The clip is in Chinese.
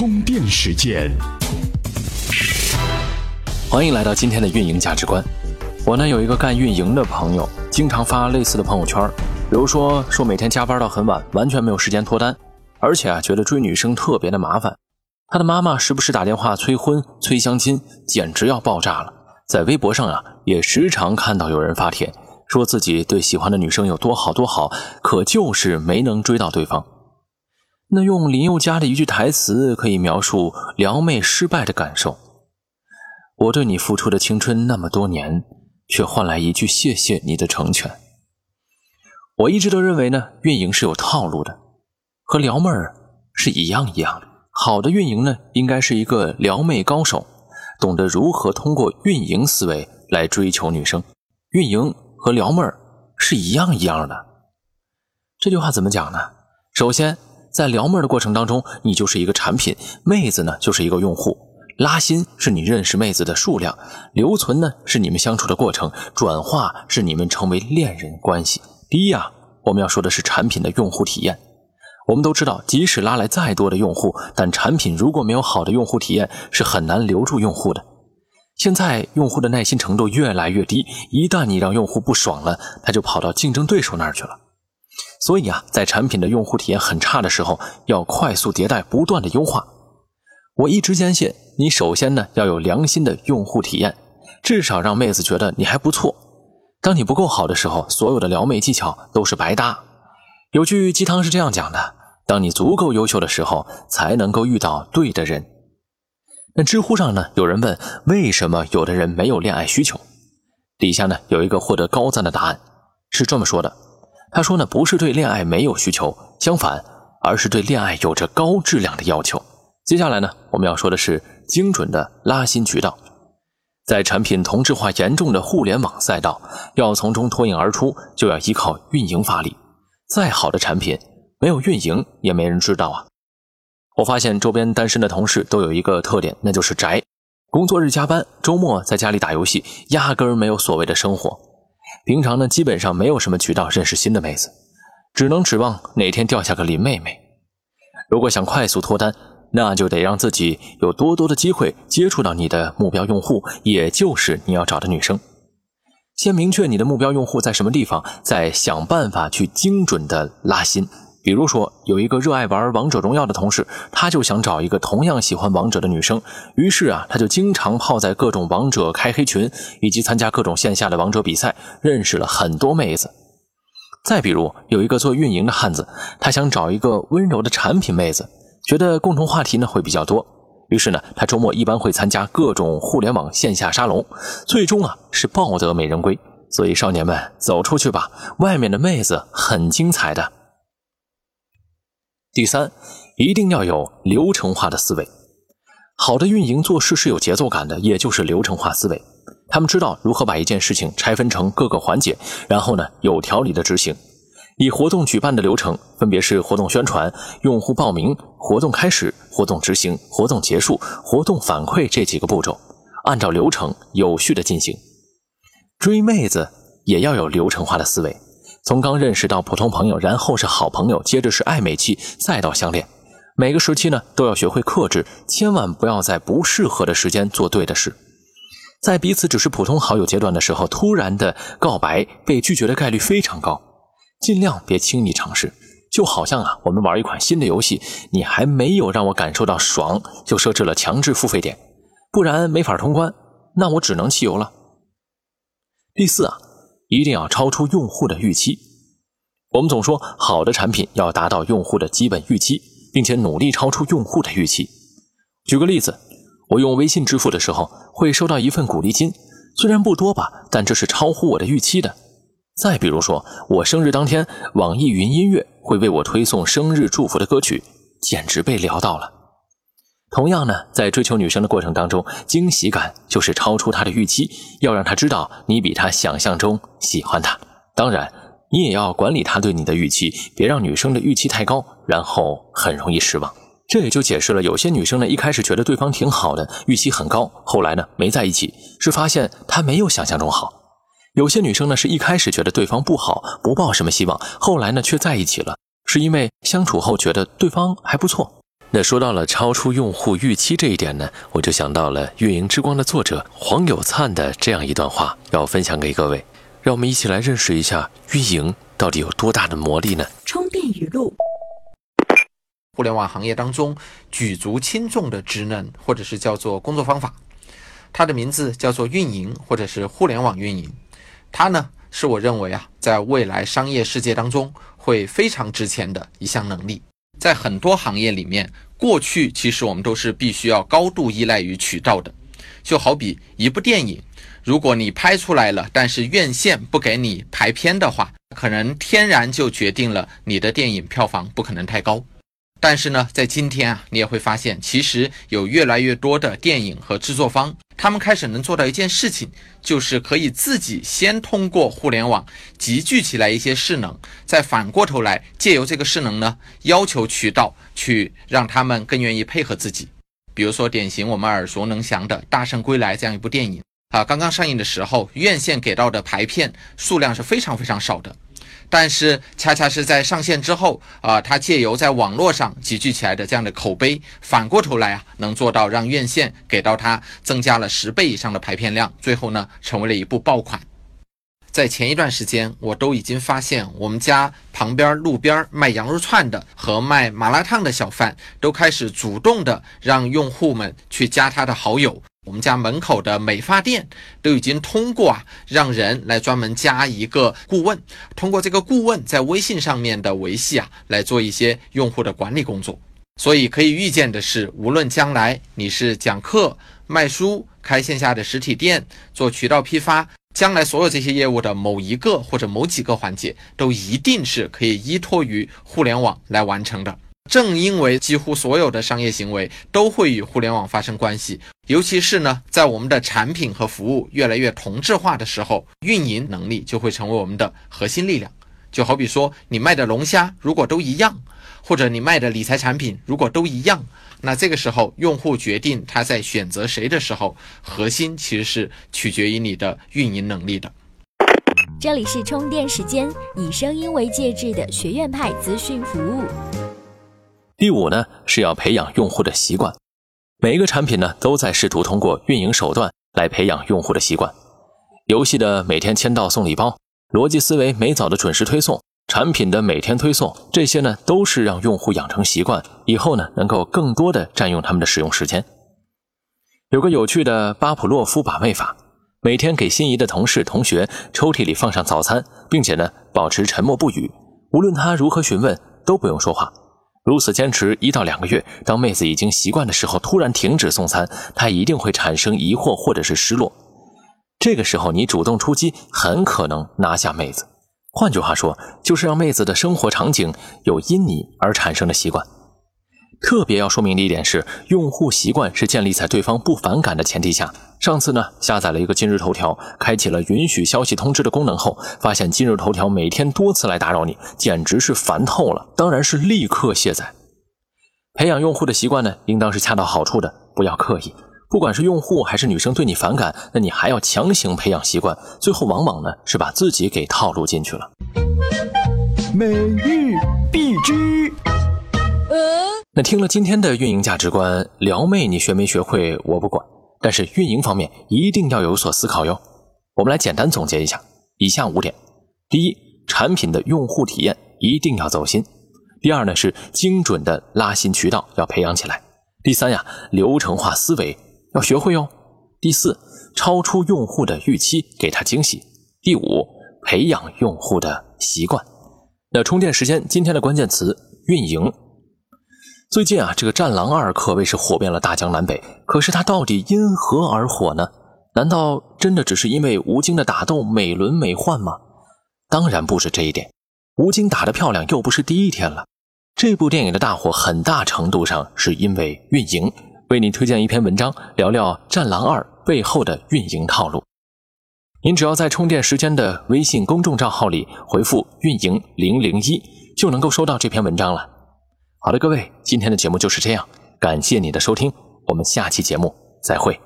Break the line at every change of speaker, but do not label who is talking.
充电时间。
欢迎来到今天的运营价值观。我呢有一个干运营的朋友，经常发类似的朋友圈，比如说说每天加班到很晚，完全没有时间脱单，而且啊觉得追女生特别的麻烦。他的妈妈时不时打电话催婚、催相亲，简直要爆炸了。在微博上啊，也时常看到有人发帖，说自己对喜欢的女生有多好多好，可就是没能追到对方。那用林宥嘉的一句台词可以描述撩妹失败的感受：我对你付出的青春那么多年，却换来一句谢谢你的成全。我一直都认为呢，运营是有套路的，和撩妹儿是一样一样的。好的运营呢，应该是一个撩妹高手，懂得如何通过运营思维来追求女生。运营和撩妹儿是一样一样的。这句话怎么讲呢？首先，在撩妹的过程当中，你就是一个产品，妹子呢就是一个用户。拉新是你认识妹子的数量，留存呢是你们相处的过程，转化是你们成为恋人关系。第一啊，我们要说的是产品的用户体验。我们都知道，即使拉来再多的用户，但产品如果没有好的用户体验，是很难留住用户的。现在用户的耐心程度越来越低，一旦你让用户不爽了，他就跑到竞争对手那儿去了。所以啊，在产品的用户体验很差的时候，要快速迭代，不断的优化。我一直坚信，你首先呢要有良心的用户体验，至少让妹子觉得你还不错。当你不够好的时候，所有的撩妹技巧都是白搭。有句鸡汤是这样讲的。当你足够优秀的时候，才能够遇到对的人。那知乎上呢，有人问为什么有的人没有恋爱需求，底下呢有一个获得高赞的答案，是这么说的：他说呢，不是对恋爱没有需求，相反，而是对恋爱有着高质量的要求。接下来呢，我们要说的是精准的拉新渠道，在产品同质化严重的互联网赛道，要从中脱颖而出，就要依靠运营发力。再好的产品。没有运营也没人知道啊！我发现周边单身的同事都有一个特点，那就是宅，工作日加班，周末在家里打游戏，压根儿没有所谓的生活。平常呢，基本上没有什么渠道认识新的妹子，只能指望哪天掉下个林妹妹。如果想快速脱单，那就得让自己有多多的机会接触到你的目标用户，也就是你要找的女生。先明确你的目标用户在什么地方，再想办法去精准的拉新。比如说，有一个热爱玩王者荣耀的同事，他就想找一个同样喜欢王者的女生，于是啊，他就经常泡在各种王者开黑群，以及参加各种线下的王者比赛，认识了很多妹子。再比如，有一个做运营的汉子，他想找一个温柔的产品妹子，觉得共同话题呢会比较多，于是呢，他周末一般会参加各种互联网线下沙龙，最终啊是抱得美人归。所以少年们走出去吧，外面的妹子很精彩的。第三，一定要有流程化的思维。好的运营做事是有节奏感的，也就是流程化思维。他们知道如何把一件事情拆分成各个环节，然后呢有条理的执行。以活动举办的流程分别是活动宣传、用户报名、活动开始、活动执行、活动结束、活动反馈这几个步骤，按照流程有序的进行。追妹子也要有流程化的思维。从刚认识到普通朋友，然后是好朋友，接着是暧昧期，再到相恋，每个时期呢都要学会克制，千万不要在不适合的时间做对的事。在彼此只是普通好友阶段的时候，突然的告白被拒绝的概率非常高，尽量别轻易尝试。就好像啊，我们玩一款新的游戏，你还没有让我感受到爽，就设置了强制付费点，不然没法通关，那我只能弃游了。第四啊。一定要超出用户的预期。我们总说好的产品要达到用户的基本预期，并且努力超出用户的预期。举个例子，我用微信支付的时候会收到一份鼓励金，虽然不多吧，但这是超乎我的预期的。再比如说，我生日当天，网易云音乐会为我推送生日祝福的歌曲，简直被撩到了。同样呢，在追求女生的过程当中，惊喜感就是超出她的预期，要让她知道你比她想象中喜欢她。当然，你也要管理她对你的预期，别让女生的预期太高，然后很容易失望。这也就解释了有些女生呢，一开始觉得对方挺好的，预期很高，后来呢没在一起，是发现他没有想象中好。有些女生呢，是一开始觉得对方不好，不抱什么希望，后来呢却在一起了，是因为相处后觉得对方还不错。那说到了超出用户预期这一点呢，我就想到了《运营之光》的作者黄有灿的这样一段话，要分享给各位。让我们一起来认识一下运营到底有多大的魔力呢？
充电语录：互联网行业当中举足轻重的职能，或者是叫做工作方法，它的名字叫做运营，或者是互联网运营。它呢，是我认为啊，在未来商业世界当中会非常值钱的一项能力。在很多行业里面，过去其实我们都是必须要高度依赖于渠道的。就好比一部电影，如果你拍出来了，但是院线不给你排片的话，可能天然就决定了你的电影票房不可能太高。但是呢，在今天啊，你也会发现，其实有越来越多的电影和制作方。他们开始能做到一件事情，就是可以自己先通过互联网集聚起来一些势能，再反过头来借由这个势能呢，要求渠道去让他们更愿意配合自己。比如说，典型我们耳熟能详的《大圣归来》这样一部电影啊，刚刚上映的时候，院线给到的排片数量是非常非常少的。但是，恰恰是在上线之后啊，它借由在网络上集聚起来的这样的口碑，反过头来啊，能做到让院线给到它增加了十倍以上的排片量，最后呢，成为了一部爆款。在前一段时间，我都已经发现，我们家旁边路边卖羊肉串的和卖麻辣烫的小贩都开始主动的让用户们去加他的好友。我们家门口的美发店都已经通过啊，让人来专门加一个顾问，通过这个顾问在微信上面的维系啊，来做一些用户的管理工作。所以可以预见的是，无论将来你是讲课、卖书、开线下的实体店、做渠道批发，将来所有这些业务的某一个或者某几个环节，都一定是可以依托于互联网来完成的。正因为几乎所有的商业行为都会与互联网发生关系，尤其是呢，在我们的产品和服务越来越同质化的时候，运营能力就会成为我们的核心力量。就好比说，你卖的龙虾如果都一样，或者你卖的理财产品如果都一样，那这个时候用户决定他在选择谁的时候，核心其实是取决于你的运营能力的。
这里是充电时间，以声音为介质的学院派资讯服务。
第五呢，是要培养用户的习惯。每一个产品呢，都在试图通过运营手段来培养用户的习惯。游戏的每天签到送礼包，逻辑思维每早的准时推送，产品的每天推送，这些呢，都是让用户养成习惯，以后呢，能够更多的占用他们的使用时间。有个有趣的巴甫洛夫把妹法，每天给心仪的同事、同学抽屉里放上早餐，并且呢，保持沉默不语，无论他如何询问，都不用说话。如此坚持一到两个月，当妹子已经习惯的时候，突然停止送餐，她一定会产生疑惑或者是失落。这个时候，你主动出击，很可能拿下妹子。换句话说，就是让妹子的生活场景有因你而产生的习惯。特别要说明的一点是，用户习惯是建立在对方不反感的前提下。上次呢，下载了一个今日头条，开启了允许消息通知的功能后，发现今日头条每天多次来打扰你，简直是烦透了。当然是立刻卸载。培养用户的习惯呢，应当是恰到好处的，不要刻意。不管是用户还是女生对你反感，那你还要强行培养习惯，最后往往呢是把自己给套路进去了。每日必知。那听了今天的运营价值观，撩妹你学没学会我不管，但是运营方面一定要有所思考哟。我们来简单总结一下以下五点：第一，产品的用户体验一定要走心；第二呢是精准的拉新渠道要培养起来；第三呀，流程化思维要学会哟；第四，超出用户的预期，给他惊喜；第五，培养用户的习惯。那充电时间今天的关键词运营。最近啊，这个《战狼二》可谓是火遍了大江南北。可是它到底因何而火呢？难道真的只是因为吴京的打斗美轮美奂吗？当然不是这一点。吴京打得漂亮又不是第一天了。这部电影的大火很大程度上是因为运营。为你推荐一篇文章，聊聊《战狼二》背后的运营套路。您只要在充电时间的微信公众账号里回复“运营零零一”，就能够收到这篇文章了。好的，各位，今天的节目就是这样，感谢你的收听，我们下期节目再会。